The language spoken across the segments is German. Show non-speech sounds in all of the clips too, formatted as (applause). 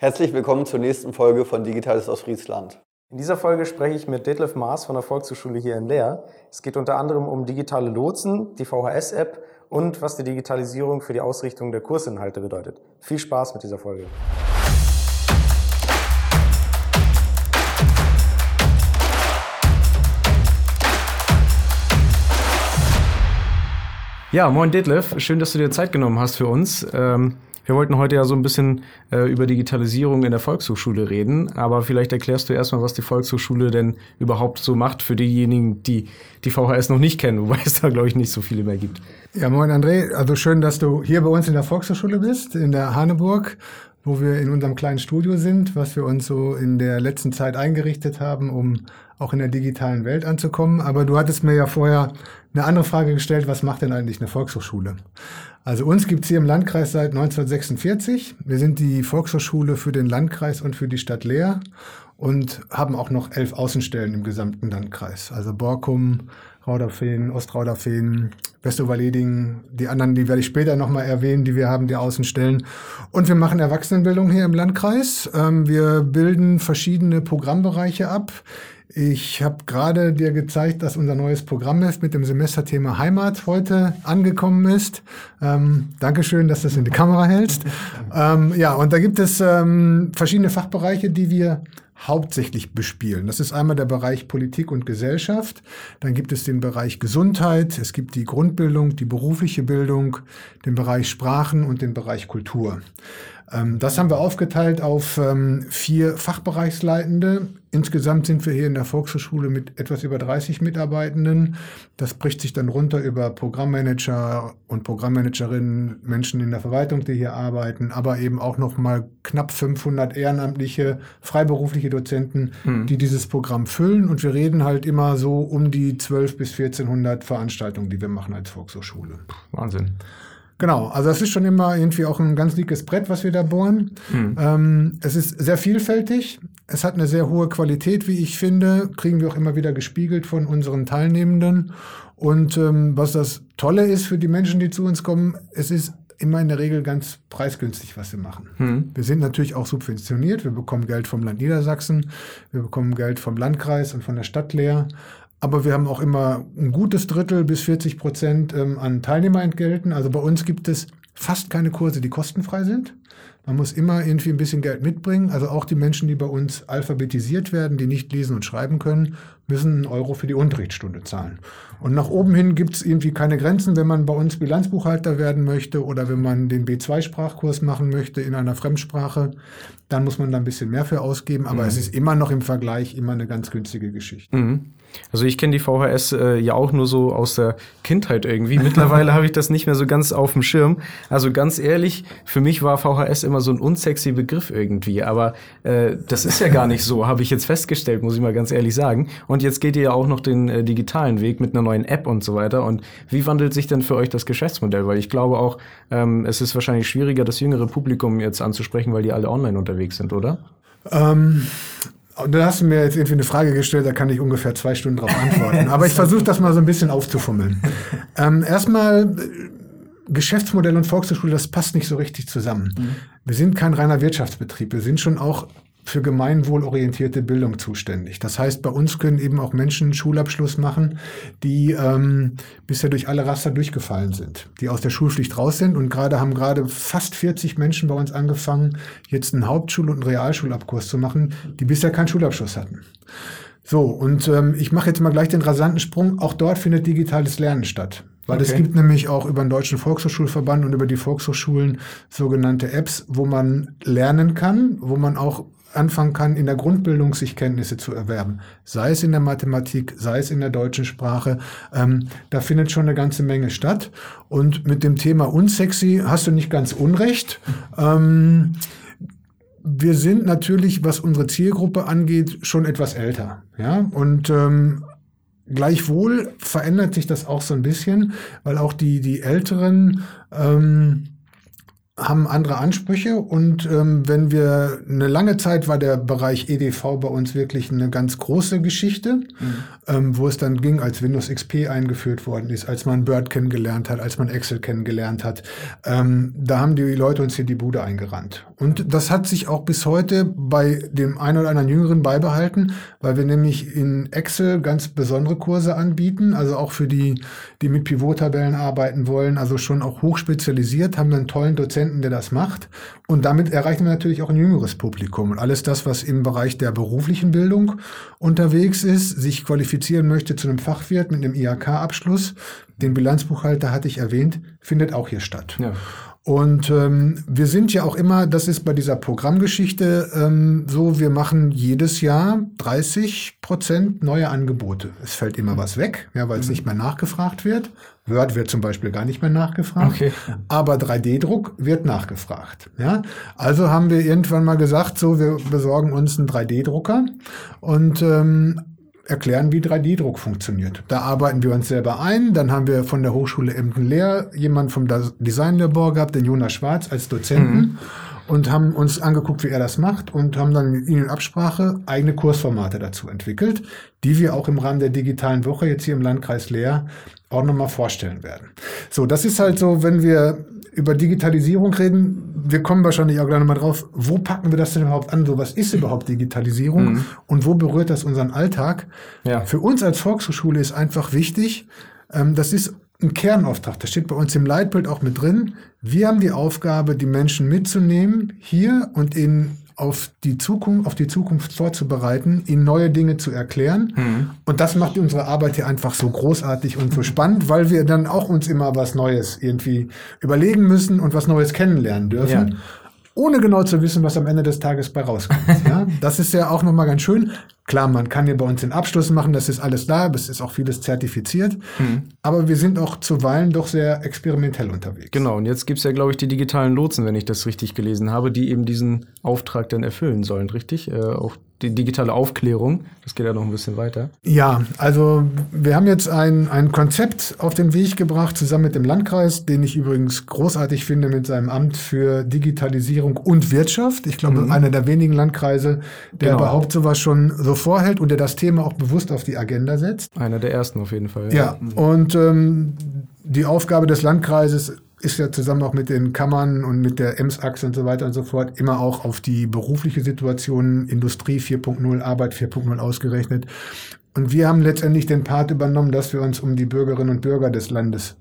Herzlich willkommen zur nächsten Folge von Digitales aus Friesland. In dieser Folge spreche ich mit Detlef Maas von der Volkshochschule hier in Leer. Es geht unter anderem um digitale Lotsen, die VHS-App und was die Digitalisierung für die Ausrichtung der Kursinhalte bedeutet. Viel Spaß mit dieser Folge. Ja, moin Detlef, schön, dass du dir Zeit genommen hast für uns. Ähm wir wollten heute ja so ein bisschen äh, über Digitalisierung in der Volkshochschule reden, aber vielleicht erklärst du erstmal, was die Volkshochschule denn überhaupt so macht für diejenigen, die die VHS noch nicht kennen, wobei (laughs) es da, glaube ich, nicht so viele mehr gibt. Ja, moin André, also schön, dass du hier bei uns in der Volkshochschule bist, in der Haneburg, wo wir in unserem kleinen Studio sind, was wir uns so in der letzten Zeit eingerichtet haben, um auch in der digitalen Welt anzukommen. Aber du hattest mir ja vorher eine andere Frage gestellt, was macht denn eigentlich eine Volkshochschule? Also uns gibt's hier im Landkreis seit 1946. Wir sind die Volkshochschule für den Landkreis und für die Stadt Leer und haben auch noch elf Außenstellen im gesamten Landkreis. Also Borkum, Rauderfehn, Ostrauderfehn, Westoverleding, die anderen, die werde ich später nochmal erwähnen, die wir haben, die Außenstellen. Und wir machen Erwachsenenbildung hier im Landkreis. Ähm, wir bilden verschiedene Programmbereiche ab. Ich habe gerade dir gezeigt, dass unser neues Programmheft mit dem Semesterthema Heimat heute angekommen ist. Ähm, Dankeschön, dass du das in die Kamera hältst. (laughs) Ähm, ja, und da gibt es ähm, verschiedene Fachbereiche, die wir hauptsächlich bespielen. Das ist einmal der Bereich Politik und Gesellschaft, dann gibt es den Bereich Gesundheit, es gibt die Grundbildung, die berufliche Bildung, den Bereich Sprachen und den Bereich Kultur. Ähm, das haben wir aufgeteilt auf ähm, vier Fachbereichsleitende. Insgesamt sind wir hier in der Volkshochschule mit etwas über 30 Mitarbeitenden. Das bricht sich dann runter über Programmmanager und Programmmanagerinnen, Menschen in der Verwaltung, die hier arbeiten, aber eben auch noch mal knapp 500 ehrenamtliche, freiberufliche Dozenten, mhm. die dieses Programm füllen. Und wir reden halt immer so um die 12 bis 1400 Veranstaltungen, die wir machen als Volkshochschule. Wahnsinn. Genau, also das ist schon immer irgendwie auch ein ganz dickes Brett, was wir da bohren. Mhm. Ähm, es ist sehr vielfältig, es hat eine sehr hohe Qualität, wie ich finde, kriegen wir auch immer wieder gespiegelt von unseren Teilnehmenden. Und ähm, was das Tolle ist für die Menschen, die zu uns kommen, es ist immer in der Regel ganz preisgünstig, was wir machen. Mhm. Wir sind natürlich auch subventioniert. Wir bekommen Geld vom Land Niedersachsen, wir bekommen Geld vom Landkreis und von der Stadt Leer. Aber wir haben auch immer ein gutes Drittel bis 40 Prozent ähm, an Teilnehmerentgelten. Also bei uns gibt es fast keine Kurse, die kostenfrei sind. Man muss immer irgendwie ein bisschen Geld mitbringen. Also auch die Menschen, die bei uns alphabetisiert werden, die nicht lesen und schreiben können, müssen einen Euro für die Unterrichtsstunde zahlen. Und nach oben hin gibt es irgendwie keine Grenzen, wenn man bei uns Bilanzbuchhalter werden möchte oder wenn man den B2-Sprachkurs machen möchte in einer Fremdsprache, dann muss man da ein bisschen mehr für ausgeben. Aber mhm. es ist immer noch im Vergleich immer eine ganz günstige Geschichte. Mhm. Also ich kenne die VHS äh, ja auch nur so aus der Kindheit irgendwie. Mittlerweile (laughs) habe ich das nicht mehr so ganz auf dem Schirm. Also ganz ehrlich, für mich war VHS immer so ein unsexy Begriff irgendwie. Aber äh, das ist ja gar nicht so, habe ich jetzt festgestellt, muss ich mal ganz ehrlich sagen. Und jetzt geht ihr ja auch noch den äh, digitalen Weg mit einer neuen App und so weiter. Und wie wandelt sich denn für euch das Geschäftsmodell? Weil ich glaube auch, ähm, es ist wahrscheinlich schwieriger, das jüngere Publikum jetzt anzusprechen, weil die alle online unterwegs sind, oder? Ähm, da hast du mir jetzt irgendwie eine Frage gestellt, da kann ich ungefähr zwei Stunden darauf antworten. (laughs) Aber ich versuche das mal so ein bisschen aufzufummeln. ähm, erstmal, äh, Geschäftsmodell und Volkshochschule, das passt nicht so richtig zusammen. Mhm. Wir sind kein reiner Wirtschaftsbetrieb. Wir sind schon auch für gemeinwohlorientierte Bildung zuständig. Das heißt, bei uns können eben auch Menschen Schulabschluss machen, die ähm, bisher durch alle Raster durchgefallen sind, die aus der Schulpflicht raus sind. Und gerade haben gerade fast 40 Menschen bei uns angefangen, jetzt einen Hauptschul- und einen Realschulabkurs zu machen, die bisher keinen Schulabschluss hatten. So, und ähm, ich mache jetzt mal gleich den rasanten Sprung. Auch dort findet digitales Lernen statt. Weil okay. es gibt nämlich auch über den Deutschen Volkshochschulverband und über die Volkshochschulen sogenannte Apps, wo man lernen kann, wo man auch anfangen kann, in der Grundbildung sich Kenntnisse zu erwerben, sei es in der Mathematik, sei es in der deutschen Sprache. Ähm, da findet schon eine ganze Menge statt. Und mit dem Thema unsexy hast du nicht ganz unrecht. Ähm, wir sind natürlich, was unsere Zielgruppe angeht, schon etwas älter. Ja? Und ähm, gleichwohl verändert sich das auch so ein bisschen, weil auch die, die Älteren ähm, haben andere Ansprüche und ähm, wenn wir eine lange Zeit war der Bereich EDV bei uns wirklich eine ganz große Geschichte, mhm. ähm, wo es dann ging, als Windows XP eingeführt worden ist, als man Bird kennengelernt hat, als man Excel kennengelernt hat. Ähm, da haben die Leute uns hier die Bude eingerannt. Und das hat sich auch bis heute bei dem einen oder anderen Jüngeren beibehalten, weil wir nämlich in Excel ganz besondere Kurse anbieten, also auch für die, die mit Pivot-Tabellen arbeiten wollen, also schon auch hochspezialisiert, haben einen tollen Dozenten Studenten, der das macht. Und damit erreichen wir natürlich auch ein jüngeres Publikum. Und alles das, was im Bereich der beruflichen Bildung unterwegs ist, sich qualifizieren möchte zu einem Fachwirt mit einem IHK-Abschluss, den Bilanzbuchhalter hatte ich erwähnt, findet auch hier statt. Ja. Und ähm, wir sind ja auch immer, das ist bei dieser Programmgeschichte ähm, so, wir machen jedes Jahr 30 Prozent neue Angebote. Es fällt immer was weg, ja, weil es mhm. nicht mehr nachgefragt wird. Word wird zum Beispiel gar nicht mehr nachgefragt, okay. aber 3D-Druck wird nachgefragt. Ja? Also haben wir irgendwann mal gesagt, so, wir besorgen uns einen 3D-Drucker und ähm, erklären, wie 3D-Druck funktioniert. Da arbeiten wir uns selber ein. Dann haben wir von der Hochschule Emden-Lehr jemand vom Designlabor gehabt, den Jonas Schwarz als Dozenten. Mhm. Und haben uns angeguckt, wie er das macht und haben dann mit ihnen in Absprache eigene Kursformate dazu entwickelt, die wir auch im Rahmen der digitalen Woche jetzt hier im Landkreis Leer auch nochmal vorstellen werden. So, das ist halt so, wenn wir über Digitalisierung reden, wir kommen wahrscheinlich auch gleich nochmal drauf, wo packen wir das denn überhaupt an? So, was ist überhaupt Digitalisierung mhm. und wo berührt das unseren Alltag? Ja. Für uns als Volkshochschule ist einfach wichtig, ähm, das ist ein Kernauftrag, das steht bei uns im Leitbild auch mit drin. Wir haben die Aufgabe, die Menschen mitzunehmen hier und in auf die Zukunft, auf die Zukunft vorzubereiten, ihnen neue Dinge zu erklären. Mhm. Und das macht unsere Arbeit hier einfach so großartig und so spannend, weil wir dann auch uns immer was Neues irgendwie überlegen müssen und was Neues kennenlernen dürfen. Ja ohne genau zu wissen, was am Ende des Tages bei rauskommt. (laughs) Ja, das ist ja auch nochmal ganz schön. Klar, man kann hier bei uns den Abschluss machen, das ist alles da, es ist auch vieles zertifiziert. Mhm. Aber wir sind auch zuweilen doch sehr experimentell unterwegs. Genau, und jetzt gibt es ja, glaube ich, die digitalen Lotsen, wenn ich das richtig gelesen habe, die eben diesen Auftrag dann erfüllen sollen, richtig? Äh, auch die digitale Aufklärung, das geht ja noch ein bisschen weiter. Ja, also wir haben jetzt ein, ein Konzept auf den Weg gebracht, zusammen mit dem Landkreis, den ich übrigens großartig finde mit seinem Amt für Digitalisierung und Wirtschaft. Ich glaube, mhm. einer der wenigen Landkreise, der genau. überhaupt sowas schon so vorhält und der das Thema auch bewusst auf die Agenda setzt. Einer der ersten auf jeden Fall. Ja, ja. Und ähm, die Aufgabe des Landkreises ist ja zusammen auch mit den Kammern und mit der EMS-Achse und so weiter und so fort immer auch auf die berufliche Situation, Industrie 4.0, Arbeit 4.0 ausgerechnet. Und wir haben letztendlich den Part übernommen, dass wir uns um die Bürgerinnen und Bürger des Landes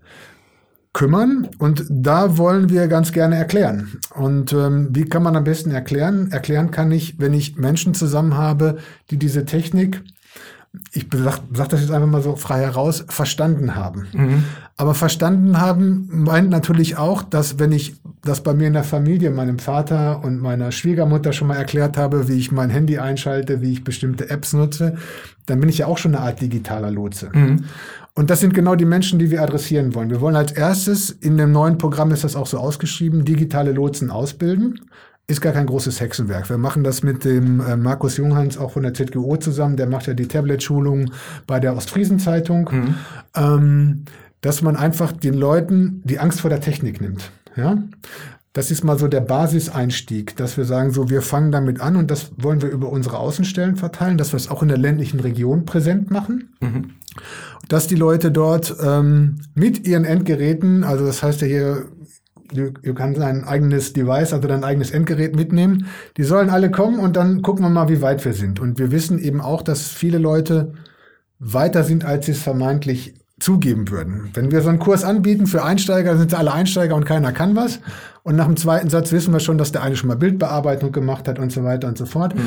kümmern. Und da wollen wir ganz gerne erklären. Und ähm, wie kann man am besten erklären? Erklären kann ich, wenn ich Menschen zusammen habe, die diese Technik ich sag, sag das jetzt einfach mal so frei heraus, verstanden haben. Mhm. Aber verstanden haben meint natürlich auch, dass wenn ich das bei mir in der Familie, meinem Vater und meiner Schwiegermutter schon mal erklärt habe, wie ich mein Handy einschalte, wie ich bestimmte Apps nutze, dann bin ich ja auch schon eine Art digitaler Lotse. Mhm. Und das sind genau die Menschen, die wir adressieren wollen. Wir wollen als erstes, in dem neuen Programm ist das auch so ausgeschrieben, digitale Lotsen ausbilden ist gar kein großes Hexenwerk. Wir machen das mit dem äh, Markus Junghans auch von der ZGO zusammen. Der macht ja die Tablet-Schulung bei der Ostfriesen-Zeitung. Mhm. Ähm, dass man einfach den Leuten die Angst vor der Technik nimmt. Ja? Das ist mal so der Basiseinstieg, dass wir sagen, so wir fangen damit an und das wollen wir über unsere Außenstellen verteilen, dass wir es auch in der ländlichen Region präsent machen. Mhm. Dass die Leute dort ähm, mit ihren Endgeräten, also das heißt ja hier du, du kannst ein eigenes Device, also dein eigenes Endgerät mitnehmen. Die sollen alle kommen und dann gucken wir mal, wie weit wir sind. Und wir wissen eben auch, dass viele Leute weiter sind, als sie es vermeintlich zugeben würden. Wenn wir so einen Kurs anbieten für Einsteiger, sind sie alle Einsteiger und keiner kann was. Und nach dem zweiten Satz wissen wir schon, dass der eine schon mal Bildbearbeitung gemacht hat und so weiter und so fort. Mhm.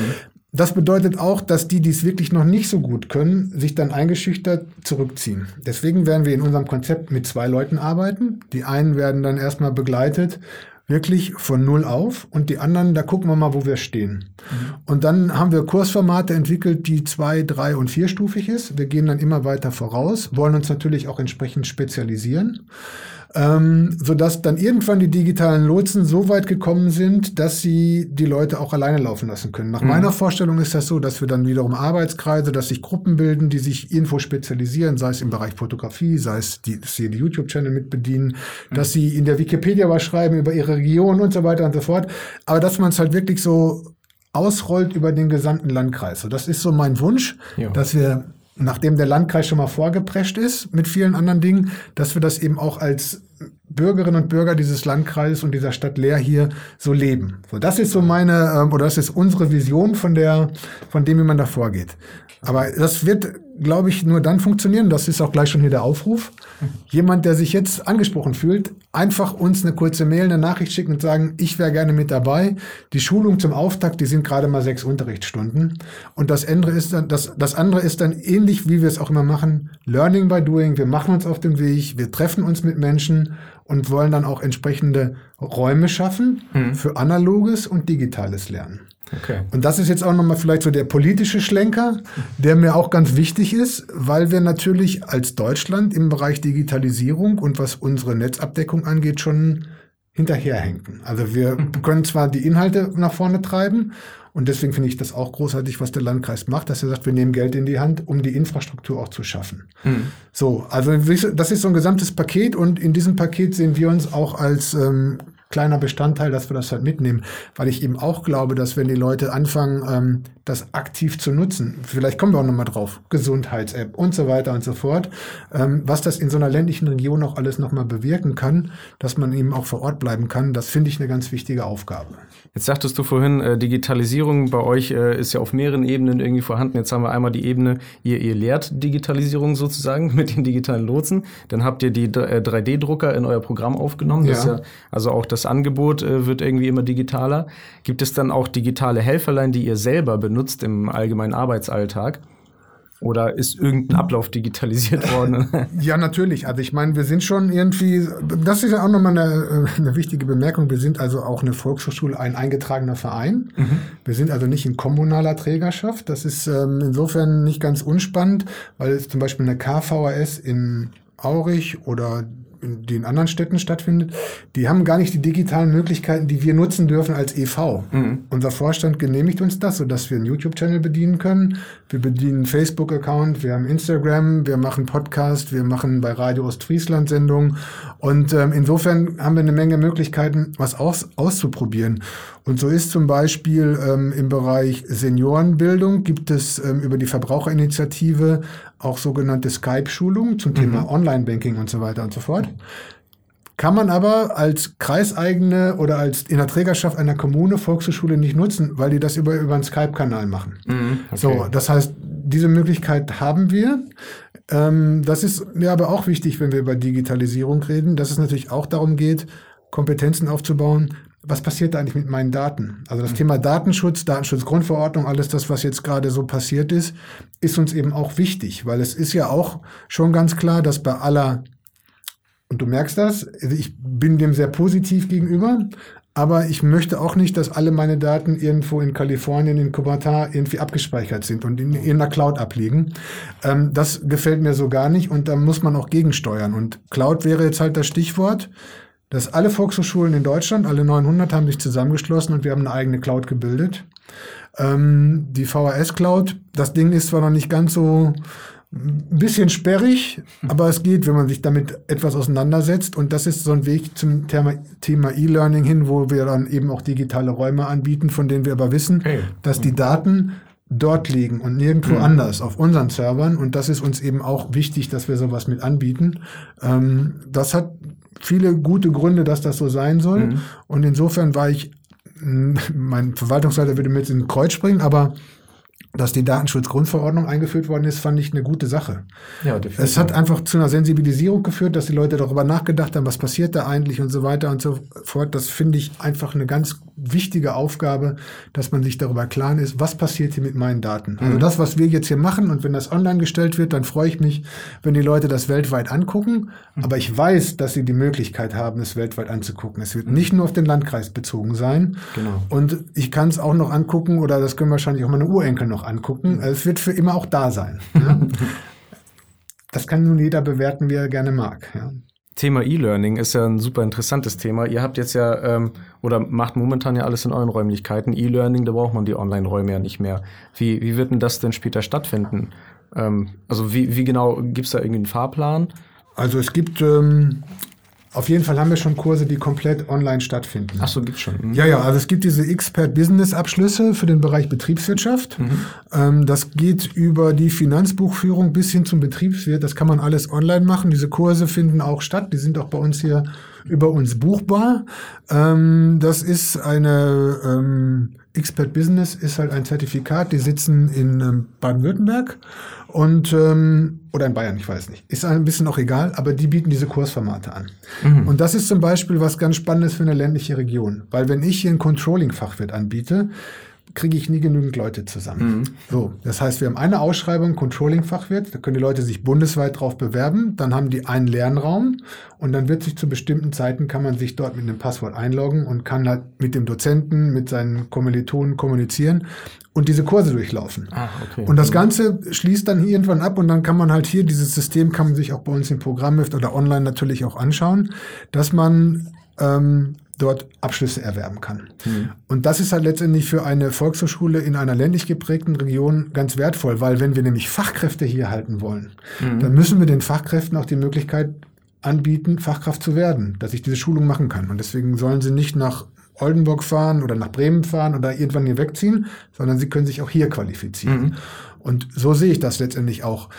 Das bedeutet auch, dass die, die es wirklich noch nicht so gut können, sich dann eingeschüchtert zurückziehen. Deswegen werden wir in unserem Konzept mit zwei Leuten arbeiten. Die einen werden dann erstmal begleitet, wirklich von Null auf und die anderen, da gucken wir mal, wo wir stehen. Mhm. Und dann haben wir Kursformate entwickelt, die zwei, drei und vierstufig ist. Wir gehen dann immer weiter voraus, wollen uns natürlich auch entsprechend spezialisieren. Ähm, sodass dann irgendwann die digitalen Lotsen so weit gekommen sind, dass sie die Leute auch alleine laufen lassen können. Nach mhm. meiner Vorstellung ist das so, dass wir dann wiederum Arbeitskreise, dass sich Gruppen bilden, die sich irgendwo spezialisieren, sei es im Bereich Fotografie, sei es die, dass sie die YouTube-Channel mit bedienen, mhm. dass sie in der Wikipedia was schreiben über ihre Region und so weiter und so fort. Aber dass man es halt wirklich so ausrollt über den gesamten Landkreis. So, das ist so mein Wunsch, jo. dass wir nachdem der Landkreis schon mal vorgeprescht ist mit vielen anderen Dingen, dass wir das eben auch als Bürgerinnen und Bürger dieses Landkreises und dieser Stadt Leer hier so leben. So, das ist so meine, ähm, oder das ist unsere Vision von der, von dem, wie man da vorgeht. Aber das wird, glaube ich, nur dann funktionieren. Das ist auch gleich schon hier der Aufruf. Jemand, der sich jetzt angesprochen fühlt, einfach uns eine kurze Mail, eine Nachricht schicken und sagen, ich wäre gerne mit dabei. Die Schulung zum Auftakt, die sind gerade mal sechs Unterrichtsstunden. Und das andere ist dann, das, das andere ist dann ähnlich, wie wir es auch immer machen. Learning by doing. Wir machen uns auf den Weg. Wir treffen uns mit Menschen und wollen dann auch entsprechende Räume schaffen mhm. für analoges und digitales Lernen. Okay. Und das ist jetzt auch nochmal vielleicht so der politische Schlenker, der mir auch ganz wichtig ist, weil wir natürlich als Deutschland im Bereich Digitalisierung und was unsere Netzabdeckung angeht schon hinterherhängen. Also wir können zwar die Inhalte nach vorne treiben und deswegen finde ich das auch großartig, was der Landkreis macht, dass er sagt, wir nehmen Geld in die Hand, um die Infrastruktur auch zu schaffen. Mhm. So, also das ist so ein gesamtes Paket und in diesem Paket sehen wir uns auch als ähm, kleiner Bestandteil, dass wir das halt mitnehmen, weil ich eben auch glaube, dass wenn die Leute anfangen, ähm, das aktiv zu nutzen, vielleicht kommen wir auch nochmal drauf, Gesundheits-App und so weiter und so fort, ähm, was das in so einer ländlichen Region auch alles nochmal bewirken kann, dass man eben auch vor Ort bleiben kann, das finde ich eine ganz wichtige Aufgabe. Jetzt sagtest du vorhin, äh, Digitalisierung bei euch äh, ist ja auf mehreren Ebenen irgendwie vorhanden. Jetzt haben wir einmal die Ebene, ihr, ihr lehrt Digitalisierung sozusagen (laughs) mit den digitalen Lotsen. Dann habt ihr die 3D-Drucker äh, in euer Programm aufgenommen. Ja. ja also auch das Angebot äh, wird irgendwie immer digitaler. Gibt es dann auch digitale Helferlein, die ihr selber benutzt im allgemeinen Arbeitsalltag? Oder ist irgendein Ablauf digitalisiert worden? (laughs) ja, natürlich. Also ich meine, wir sind schon irgendwie, das ist ja auch nochmal eine, äh, eine wichtige Bemerkung, wir sind also auch eine Volkshochschule, ein eingetragener Verein. Mhm. Wir sind also nicht in kommunaler Trägerschaft. Das ist ähm, insofern nicht ganz unspannend, weil es zum Beispiel eine KVRS in Aurich oder die in anderen Städten stattfindet, die haben gar nicht die digitalen Möglichkeiten, die wir nutzen dürfen als EV. Mhm. Unser Vorstand genehmigt uns das, sodass wir einen YouTube-Channel bedienen können. Wir bedienen einen Facebook-Account, wir haben Instagram, wir machen Podcast, wir machen bei Radio Ostfriesland Sendungen. Und ähm, insofern haben wir eine Menge Möglichkeiten, was aus, auszuprobieren. Und so ist zum Beispiel ähm, im Bereich Seniorenbildung gibt es ähm, über die Verbraucherinitiative auch sogenannte Skype-Schulungen zum Thema mhm. Online-Banking und so weiter und so fort. Kann man aber als kreiseigene oder als in der Trägerschaft einer Kommune Volkshochschule nicht nutzen, weil die das über, über einen Skype-Kanal machen. Mhm, okay. So, das heißt, diese Möglichkeit haben wir. Ähm, das ist mir aber auch wichtig, wenn wir über Digitalisierung reden, dass es natürlich auch darum geht, Kompetenzen aufzubauen, was passiert da eigentlich mit meinen Daten? Also das mhm. Thema Datenschutz, Datenschutzgrundverordnung, alles das, was jetzt gerade so passiert ist, ist uns eben auch wichtig, weil es ist ja auch schon ganz klar, dass bei aller, und du merkst das, ich bin dem sehr positiv gegenüber, aber ich möchte auch nicht, dass alle meine Daten irgendwo in Kalifornien, in Cupertino irgendwie abgespeichert sind und in, in der Cloud abliegen. Ähm, das gefällt mir so gar nicht und da muss man auch gegensteuern. Und Cloud wäre jetzt halt das Stichwort dass alle Volkshochschulen in Deutschland, alle 900, haben sich zusammengeschlossen und wir haben eine eigene Cloud gebildet. Ähm, die VHS-Cloud, das Ding ist zwar noch nicht ganz so ein bisschen sperrig, aber es geht, wenn man sich damit etwas auseinandersetzt. Und das ist so ein Weg zum Thema E-Learning hin, wo wir dann eben auch digitale Räume anbieten, von denen wir aber wissen, okay. dass die Daten dort liegen und nirgendwo mhm. anders auf unseren Servern. Und das ist uns eben auch wichtig, dass wir sowas mit anbieten. Ähm, das hat viele gute Gründe, dass das so sein soll. Mhm. Und insofern war ich, mein Verwaltungsleiter würde mir jetzt in den Kreuz springen, aber dass die Datenschutzgrundverordnung eingeführt worden ist, fand ich eine gute Sache. Ja, es hat einfach zu einer Sensibilisierung geführt, dass die Leute darüber nachgedacht haben, was passiert da eigentlich und so weiter und so fort. Das finde ich einfach eine ganz wichtige Aufgabe, dass man sich darüber klar ist, was passiert hier mit meinen Daten. Also mhm. das, was wir jetzt hier machen und wenn das online gestellt wird, dann freue ich mich, wenn die Leute das weltweit angucken. Mhm. Aber ich weiß, dass sie die Möglichkeit haben, es weltweit anzugucken. Es wird mhm. nicht nur auf den Landkreis bezogen sein. Genau. Und ich kann es auch noch angucken oder das können wahrscheinlich auch meine Urenkel noch angucken. Mhm. Es wird für immer auch da sein. Ja? (laughs) das kann nun jeder bewerten, wie er gerne mag. Ja? Thema E-Learning ist ja ein super interessantes Thema. Ihr habt jetzt ja ähm, oder macht momentan ja alles in euren Räumlichkeiten. E-Learning, da braucht man die Online-Räume ja nicht mehr. Wie, wie wird denn das denn später stattfinden? Ähm, also wie, wie genau, gibt es da irgendwie einen Fahrplan? Also es gibt ähm, auf jeden Fall haben wir schon Kurse, die komplett online stattfinden. Ach so, gibt's schon. Mhm. Ja, ja, also es gibt diese Expert Business Abschlüsse für den Bereich Betriebswirtschaft. Mhm. Ähm, das geht über die Finanzbuchführung bis hin zum Betriebswirt. Das kann man alles online machen. Diese Kurse finden auch statt. Die sind auch bei uns hier über uns buchbar. Ähm, das ist eine ähm, Expert Business ist halt ein Zertifikat. Die sitzen in ähm, Baden-Württemberg und ähm, oder in Bayern, ich weiß nicht. Ist ein bisschen auch egal, aber die bieten diese Kursformate an. Mhm. Und das ist zum Beispiel was ganz Spannendes für eine ländliche Region, weil wenn ich hier ein Controlling-Fachwirt anbiete, kriege ich nie genügend Leute zusammen. Mhm. So, das heißt, wir haben eine Ausschreibung Controlling-Fachwirt, da können die Leute sich bundesweit drauf bewerben, dann haben die einen Lernraum und dann wird sich zu bestimmten Zeiten kann man sich dort mit einem Passwort einloggen und kann halt mit dem Dozenten, mit seinen Kommilitonen kommunizieren und diese Kurse durchlaufen. Ah, okay. Und das mhm. Ganze schließt dann irgendwann ab und dann kann man halt hier dieses System kann man sich auch bei uns im Programm oder online natürlich auch anschauen, dass man ähm, dort Abschlüsse erwerben kann. Mhm. Und das ist halt letztendlich für eine Volkshochschule in einer ländlich geprägten Region ganz wertvoll, weil wenn wir nämlich Fachkräfte hier halten wollen, mhm. dann müssen wir den Fachkräften auch die Möglichkeit anbieten, Fachkraft zu werden, dass ich diese Schulung machen kann. Und deswegen sollen sie nicht nach Oldenburg fahren oder nach Bremen fahren oder irgendwann hier wegziehen, sondern sie können sich auch hier qualifizieren. Mhm. Und so sehe ich das letztendlich auch.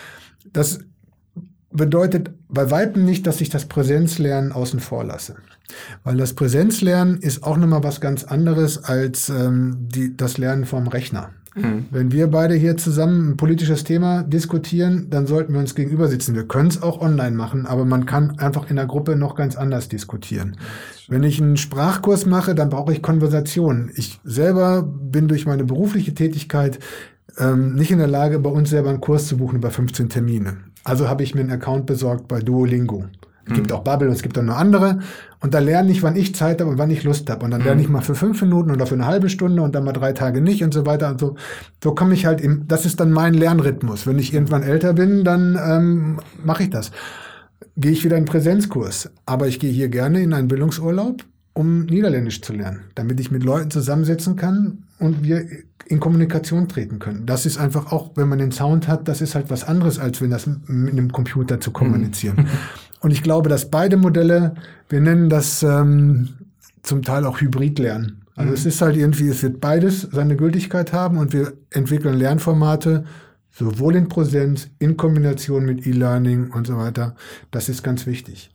Das bedeutet bei Weitem nicht, dass ich das Präsenzlernen außen vor lasse. Weil das Präsenzlernen ist auch nochmal was ganz anderes als ähm, die, das Lernen vom Rechner. Mhm. Wenn wir beide hier zusammen ein politisches Thema diskutieren, dann sollten wir uns gegenüber sitzen. Wir können es auch online machen, aber man kann einfach in der Gruppe noch ganz anders diskutieren. Wenn ich einen Sprachkurs mache, dann brauche ich Konversation. Ich selber bin durch meine berufliche Tätigkeit ähm, nicht in der Lage, bei uns selber einen Kurs zu buchen über 15 Termine. Also habe ich mir einen Account besorgt bei Duolingo. Es gibt mhm. auch Bubble und es gibt auch noch andere. Und da lerne ich, wann ich Zeit habe und wann ich Lust habe. Und dann lerne ich mhm. mal für fünf Minuten oder für eine halbe Stunde und dann mal drei Tage nicht und so weiter. Und so, so komme ich halt im, das ist dann mein Lernrhythmus. Wenn ich irgendwann älter bin, dann ähm, mache ich das. Gehe ich wieder in Präsenzkurs. Aber ich gehe hier gerne in einen Bildungsurlaub, um Niederländisch zu lernen, damit ich mit Leuten zusammensetzen kann und wir in Kommunikation treten können. Das ist einfach auch, wenn man den Sound hat, das ist halt was anderes, als wenn das mit einem Computer zu kommunizieren. Mhm. Und ich glaube, dass beide Modelle, wir nennen das ähm, zum Teil auch Hybridlernen. Also mhm. es ist halt irgendwie, es wird beides seine Gültigkeit haben und wir entwickeln Lernformate, sowohl in Präsenz, in Kombination mit E-Learning und so weiter. Das ist ganz wichtig.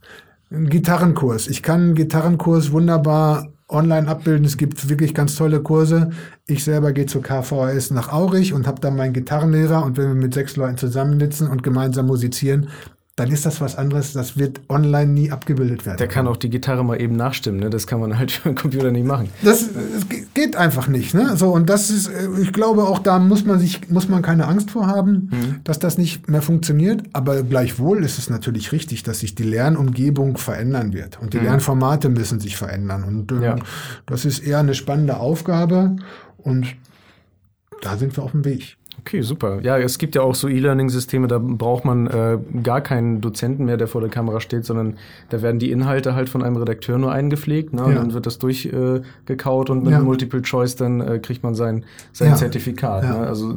Ein Gitarrenkurs. Ich kann einen Gitarrenkurs wunderbar online abbilden. Es gibt wirklich ganz tolle Kurse. Ich selber gehe zur KVS nach Aurich und habe da meinen Gitarrenlehrer und wenn wir mit sechs Leuten zusammensitzen und gemeinsam musizieren, dann ist das was anderes. Das wird online nie abgebildet werden. Der kann auch die Gitarre mal eben nachstimmen. Ne? Das kann man halt (laughs) über den Computer nicht machen. Das, das geht einfach nicht. Ne? So und das ist, äh, ich glaube, auch da muss man sich, muss man keine Angst vor haben, mhm. dass das nicht mehr funktioniert. Aber gleichwohl ist es natürlich richtig, dass sich die Lernumgebung verändern wird und die mhm. Lernformate müssen sich verändern. Und ähm, ja. das ist eher eine spannende Aufgabe und da sind wir auf dem Weg. Okay, super. Ja, es gibt ja auch so E-Learning-Systeme, da braucht man äh, gar keinen Dozenten mehr, der vor der Kamera steht, sondern da werden die Inhalte halt von einem Redakteur nur eingepflegt. Ne? Ja. Dann wird das durchgekaut äh, und mit ja. Multiple Choice dann äh, kriegt man sein, sein ja. Zertifikat. Ne? Also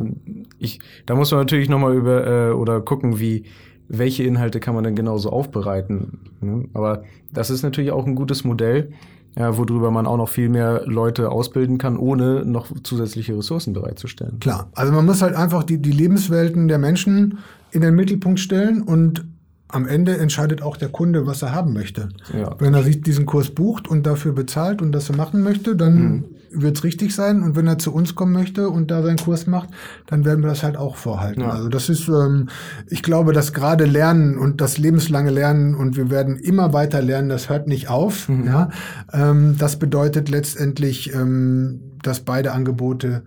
ich, da muss man natürlich nochmal über äh, oder gucken, wie welche Inhalte kann man denn genauso aufbereiten. Ne? Aber das ist natürlich auch ein gutes Modell ja, worüber man auch noch viel mehr Leute ausbilden kann, ohne noch zusätzliche Ressourcen bereitzustellen. Klar, also man muss halt einfach die, die Lebenswelten der Menschen in den Mittelpunkt stellen und am Ende entscheidet auch der Kunde, was er haben möchte. Ja. Wenn er sich diesen Kurs bucht und dafür bezahlt und das er machen möchte, dann mhm wird es richtig sein. Und wenn er zu uns kommen möchte und da seinen Kurs macht, dann werden wir das halt auch vorhalten. Ja. Also das ist, ähm, ich glaube, dass gerade Lernen und das lebenslange Lernen und wir werden immer weiter lernen, das hört nicht auf. Mhm. Ja, ähm, das bedeutet letztendlich, ähm, dass beide Angebote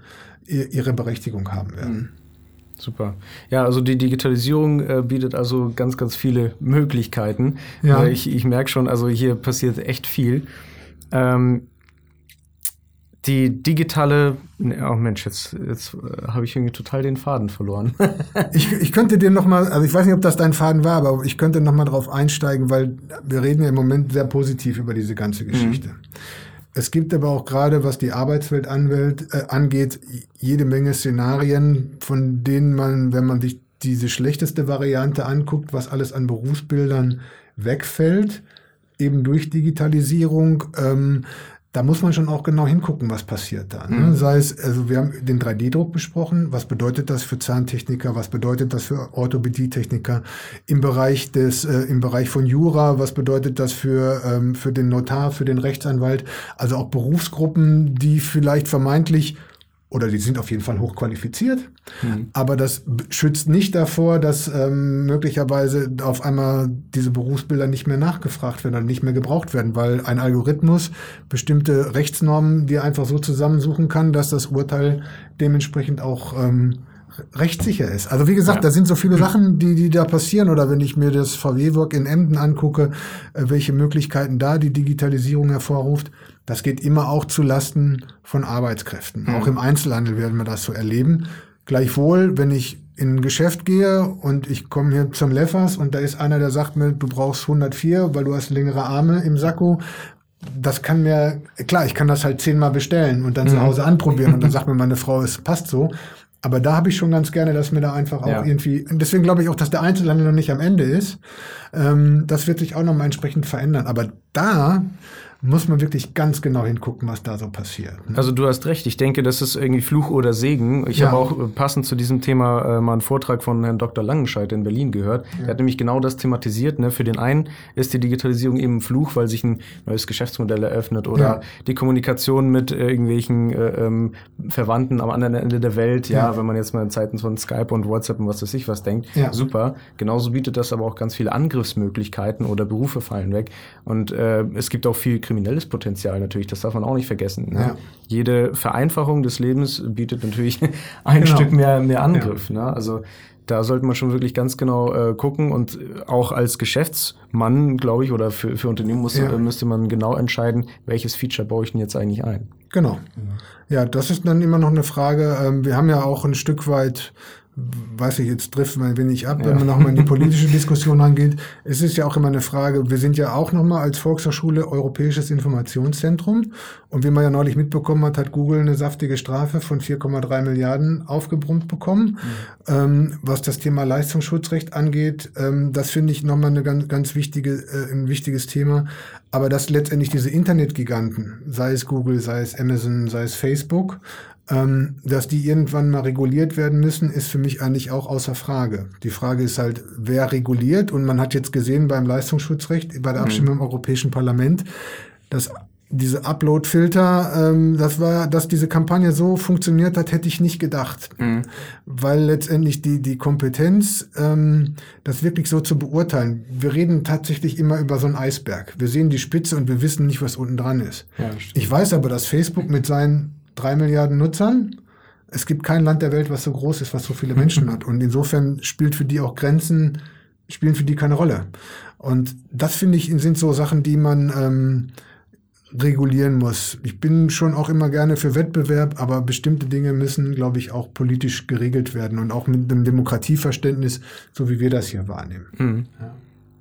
ihre Berechtigung haben werden. Mhm. Super. Ja, also die Digitalisierung äh, bietet also ganz, ganz viele Möglichkeiten. Ja. Äh, ich, ich merke schon, also hier passiert echt viel. Ähm, die digitale, oh Mensch, jetzt, jetzt äh, habe ich irgendwie total den Faden verloren. (laughs) ich, ich könnte dir noch mal, also ich weiß nicht, ob das dein Faden war, aber ich könnte noch mal drauf einsteigen, weil wir reden ja im Moment sehr positiv über diese ganze Geschichte. Mhm. Es gibt aber auch gerade, was die Arbeitswelt anwält, äh, angeht, jede Menge Szenarien, von denen man, wenn man sich diese schlechteste Variante anguckt, was alles an Berufsbildern wegfällt, eben durch Digitalisierung, ähm, da muss man schon auch genau hingucken, was passiert da. Ne? Mhm. Sei es, also wir haben den 3D-Druck besprochen. Was bedeutet das für Zahntechniker? Was bedeutet das für Orthopädietechniker? Im Bereich des, äh, im Bereich von Jura, was bedeutet das für, ähm, für den Notar, für den Rechtsanwalt? Also auch Berufsgruppen, die vielleicht vermeintlich oder die sind auf jeden Fall hochqualifiziert, mhm. aber das schützt nicht davor, dass ähm, möglicherweise auf einmal diese Berufsbilder nicht mehr nachgefragt werden oder nicht mehr gebraucht werden, weil ein Algorithmus bestimmte Rechtsnormen dir einfach so zusammensuchen kann, dass das Urteil dementsprechend auch ähm, rechtssicher ist. Also wie gesagt, ja. da sind so viele Sachen, die, die da passieren. Oder wenn ich mir das VW-Work in Emden angucke, äh, welche Möglichkeiten da die Digitalisierung hervorruft, das geht immer auch zu Lasten von Arbeitskräften. Mhm. Auch im Einzelhandel werden wir das so erleben. Gleichwohl, wenn ich in ein Geschäft gehe und ich komme hier zum Leffers und da ist einer, der sagt mir, du brauchst 104, weil du hast längere Arme im Sakko. Das kann mir, klar, ich kann das halt zehnmal bestellen und dann mhm. zu Hause anprobieren und dann sagt mir meine Frau, es passt so. Aber da habe ich schon ganz gerne, dass mir da einfach auch ja. irgendwie, deswegen glaube ich auch, dass der Einzelhandel noch nicht am Ende ist. Ähm, das wird sich auch noch mal entsprechend verändern. Aber da muss man wirklich ganz genau hingucken, was da so passiert. Ne? Also du hast recht. Ich denke, das ist irgendwie Fluch oder Segen. Ich ja. habe auch äh, passend zu diesem Thema äh, mal einen Vortrag von Herrn Dr. Langenscheidt in Berlin gehört. Ja. Er hat nämlich genau das thematisiert. Ne? Für den einen ist die Digitalisierung eben ein Fluch, weil sich ein neues Geschäftsmodell eröffnet oder ja. die Kommunikation mit äh, irgendwelchen äh, ähm, Verwandten am anderen Ende der Welt. Ja, wenn man jetzt mal in Zeiten von Skype und WhatsApp und was weiß ich was denkt. Super. Genauso bietet das aber auch ganz viele Angriffsmöglichkeiten oder Berufe fallen weg. Und äh, es gibt auch viel kriminelles Potenzial natürlich, das darf man auch nicht vergessen. Ne? Ja. Jede Vereinfachung des Lebens bietet natürlich (laughs) ein genau. Stück mehr, mehr Angriff. Ja. Ne? Also da sollte man schon wirklich ganz genau äh, gucken und auch als Geschäftsmann, glaube ich, oder für, für Unternehmen muss, ja. äh, müsste man genau entscheiden, welches Feature baue ich denn jetzt eigentlich ein. Genau. Ja, das ist dann immer noch eine Frage. Ähm, wir haben ja auch ein Stück weit weiß ich, jetzt trifft man ein wenig ab, ja. wenn man nochmal in die (laughs) politische Diskussion angeht. Es ist ja auch immer eine Frage, wir sind ja auch nochmal als Volkshochschule Europäisches Informationszentrum. Und wie man ja neulich mitbekommen hat, hat Google eine saftige Strafe von 4,3 Milliarden aufgebrummt bekommen. Mhm. Ähm, was das Thema Leistungsschutzrecht angeht, ähm, das finde ich nochmal eine ganz, ganz wichtige, äh, ein wichtiges Thema. Aber dass letztendlich diese Internetgiganten, sei es Google, sei es Amazon, sei es Facebook, ähm, dass die irgendwann mal reguliert werden müssen, ist für mich eigentlich auch außer Frage. Die Frage ist halt, wer reguliert? Und man hat jetzt gesehen beim Leistungsschutzrecht, bei der mhm. Abstimmung mhm. im Europäischen Parlament, dass diese Upload-Filter, ähm, das war, dass diese Kampagne so funktioniert hat, hätte ich nicht gedacht. Mhm. Weil letztendlich die, die Kompetenz, ähm, das wirklich so zu beurteilen, wir reden tatsächlich immer über so einen Eisberg. Wir sehen die Spitze und wir wissen nicht, was unten dran ist. Ja, ich weiß aber, dass Facebook mit seinen drei Milliarden Nutzern. Es gibt kein Land der Welt, was so groß ist, was so viele Menschen (laughs) hat. Und insofern spielt für die auch Grenzen, spielen für die keine Rolle. Und das finde ich, sind so Sachen, die man ähm, regulieren muss. Ich bin schon auch immer gerne für Wettbewerb, aber bestimmte Dinge müssen, glaube ich, auch politisch geregelt werden und auch mit einem Demokratieverständnis, so wie wir das hier wahrnehmen. Mhm. Ja.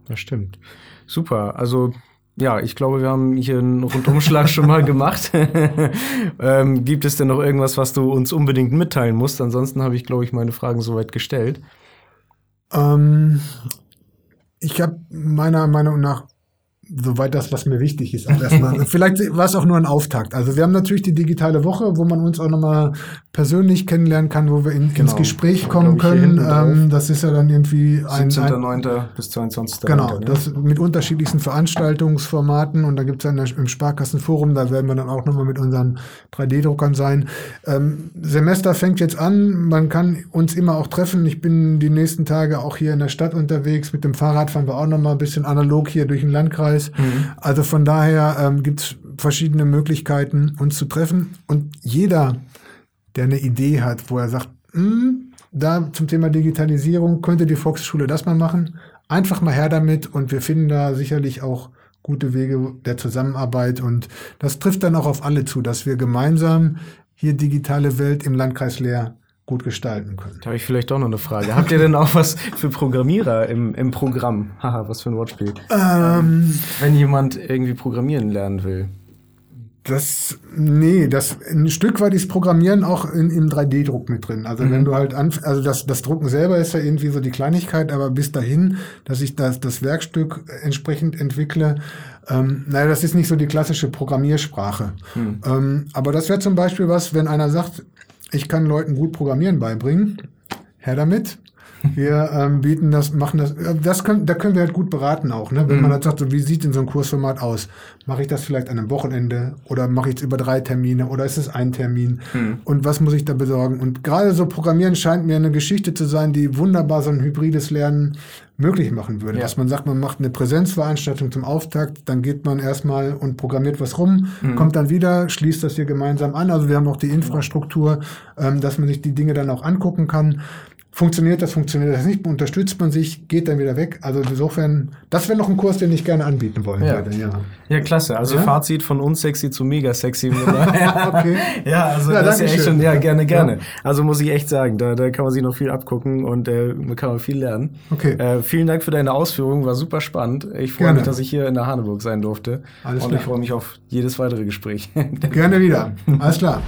Das stimmt. Super. Also ja, ich glaube, wir haben hier einen Rundumschlag schon mal gemacht. (laughs) ähm, gibt es denn noch irgendwas, was du uns unbedingt mitteilen musst? Ansonsten habe ich, glaube ich, meine Fragen soweit gestellt. Ähm, ich habe meiner Meinung nach soweit das, was mir wichtig ist. Erstmal, (laughs) vielleicht war es auch nur ein Auftakt. Also wir haben natürlich die digitale Woche, wo man uns auch nochmal persönlich kennenlernen kann, wo wir in, genau. ins Gespräch kommen können. Ähm, das ist ja dann irgendwie ein 17.9. bis 22. Genau, ne? das mit unterschiedlichsten Veranstaltungsformaten und da gibt es ja im Sparkassenforum, da werden wir dann auch nochmal mit unseren 3D-Druckern sein. Ähm, Semester fängt jetzt an, man kann uns immer auch treffen. Ich bin die nächsten Tage auch hier in der Stadt unterwegs. Mit dem Fahrrad fahren wir auch nochmal ein bisschen analog hier durch den Landkreis. Mhm. Also von daher ähm, gibt es verschiedene Möglichkeiten, uns zu treffen. Und jeder, der eine Idee hat, wo er sagt, hm, da zum Thema Digitalisierung könnte die Volksschule das mal machen, einfach mal her damit und wir finden da sicherlich auch gute Wege der Zusammenarbeit und das trifft dann auch auf alle zu, dass wir gemeinsam hier digitale Welt im Landkreis Leer gut gestalten können. Da habe ich vielleicht doch noch eine Frage. Habt ihr denn auch was für Programmierer im, im Programm? (laughs) Haha, was für ein Wortspiel. Ähm, Wenn jemand irgendwie programmieren lernen will. Das, nee, das, ein Stück weit ist Programmieren auch in, im 3D-Druck mit drin. Also mhm. wenn du halt an, also das, das Drucken selber ist ja irgendwie so die Kleinigkeit, aber bis dahin, dass ich das, das Werkstück entsprechend entwickle, ähm, naja, das ist nicht so die klassische Programmiersprache. Mhm. Ähm, aber das wäre zum Beispiel was, wenn einer sagt, ich kann Leuten gut Programmieren beibringen, her damit. Wir ähm, bieten das, machen das, äh, das können, da können wir halt gut beraten auch, ne? Wenn mhm. man halt sagt, so, wie sieht denn so ein Kursformat aus? Mache ich das vielleicht an einem Wochenende oder mache ich es über drei Termine oder ist es ein Termin? Mhm. Und was muss ich da besorgen? Und gerade so Programmieren scheint mir eine Geschichte zu sein, die wunderbar so ein hybrides Lernen möglich machen würde. Ja. Dass man sagt, man macht eine Präsenzveranstaltung zum Auftakt, dann geht man erstmal und programmiert was rum, mhm. kommt dann wieder, schließt das hier gemeinsam an. Also wir haben auch die Infrastruktur, ähm, dass man sich die Dinge dann auch angucken kann. Funktioniert das, funktioniert das nicht, unterstützt man sich, geht dann wieder weg. Also insofern, das wäre noch ein Kurs, den ich gerne anbieten wollen ja. würde. Ja, ja klasse. Also ja? Fazit von unsexy zu mega sexy. (laughs) okay. Ja, also ja, das ist ja echt schon, ja, gerne, gerne. Also muss ich echt sagen, da, da kann man sich noch viel abgucken und äh, kann man viel lernen. Okay. Äh, vielen Dank für deine Ausführungen, war super spannend. Ich freue mich, dass ich hier in der Haneburg sein durfte. Alles und klar. ich freue mich auf jedes weitere Gespräch. (laughs) gerne wieder. Alles klar.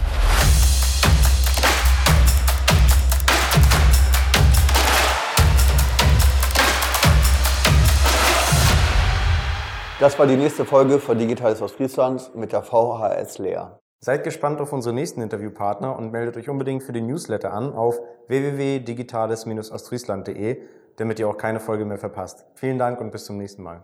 Das war die nächste Folge von Digitales aus Friesland mit der VHS Leer. Seid gespannt auf unsere nächsten Interviewpartner und meldet euch unbedingt für den Newsletter an auf www.digitales-ostfriesland.de, damit ihr auch keine Folge mehr verpasst. Vielen Dank und bis zum nächsten Mal.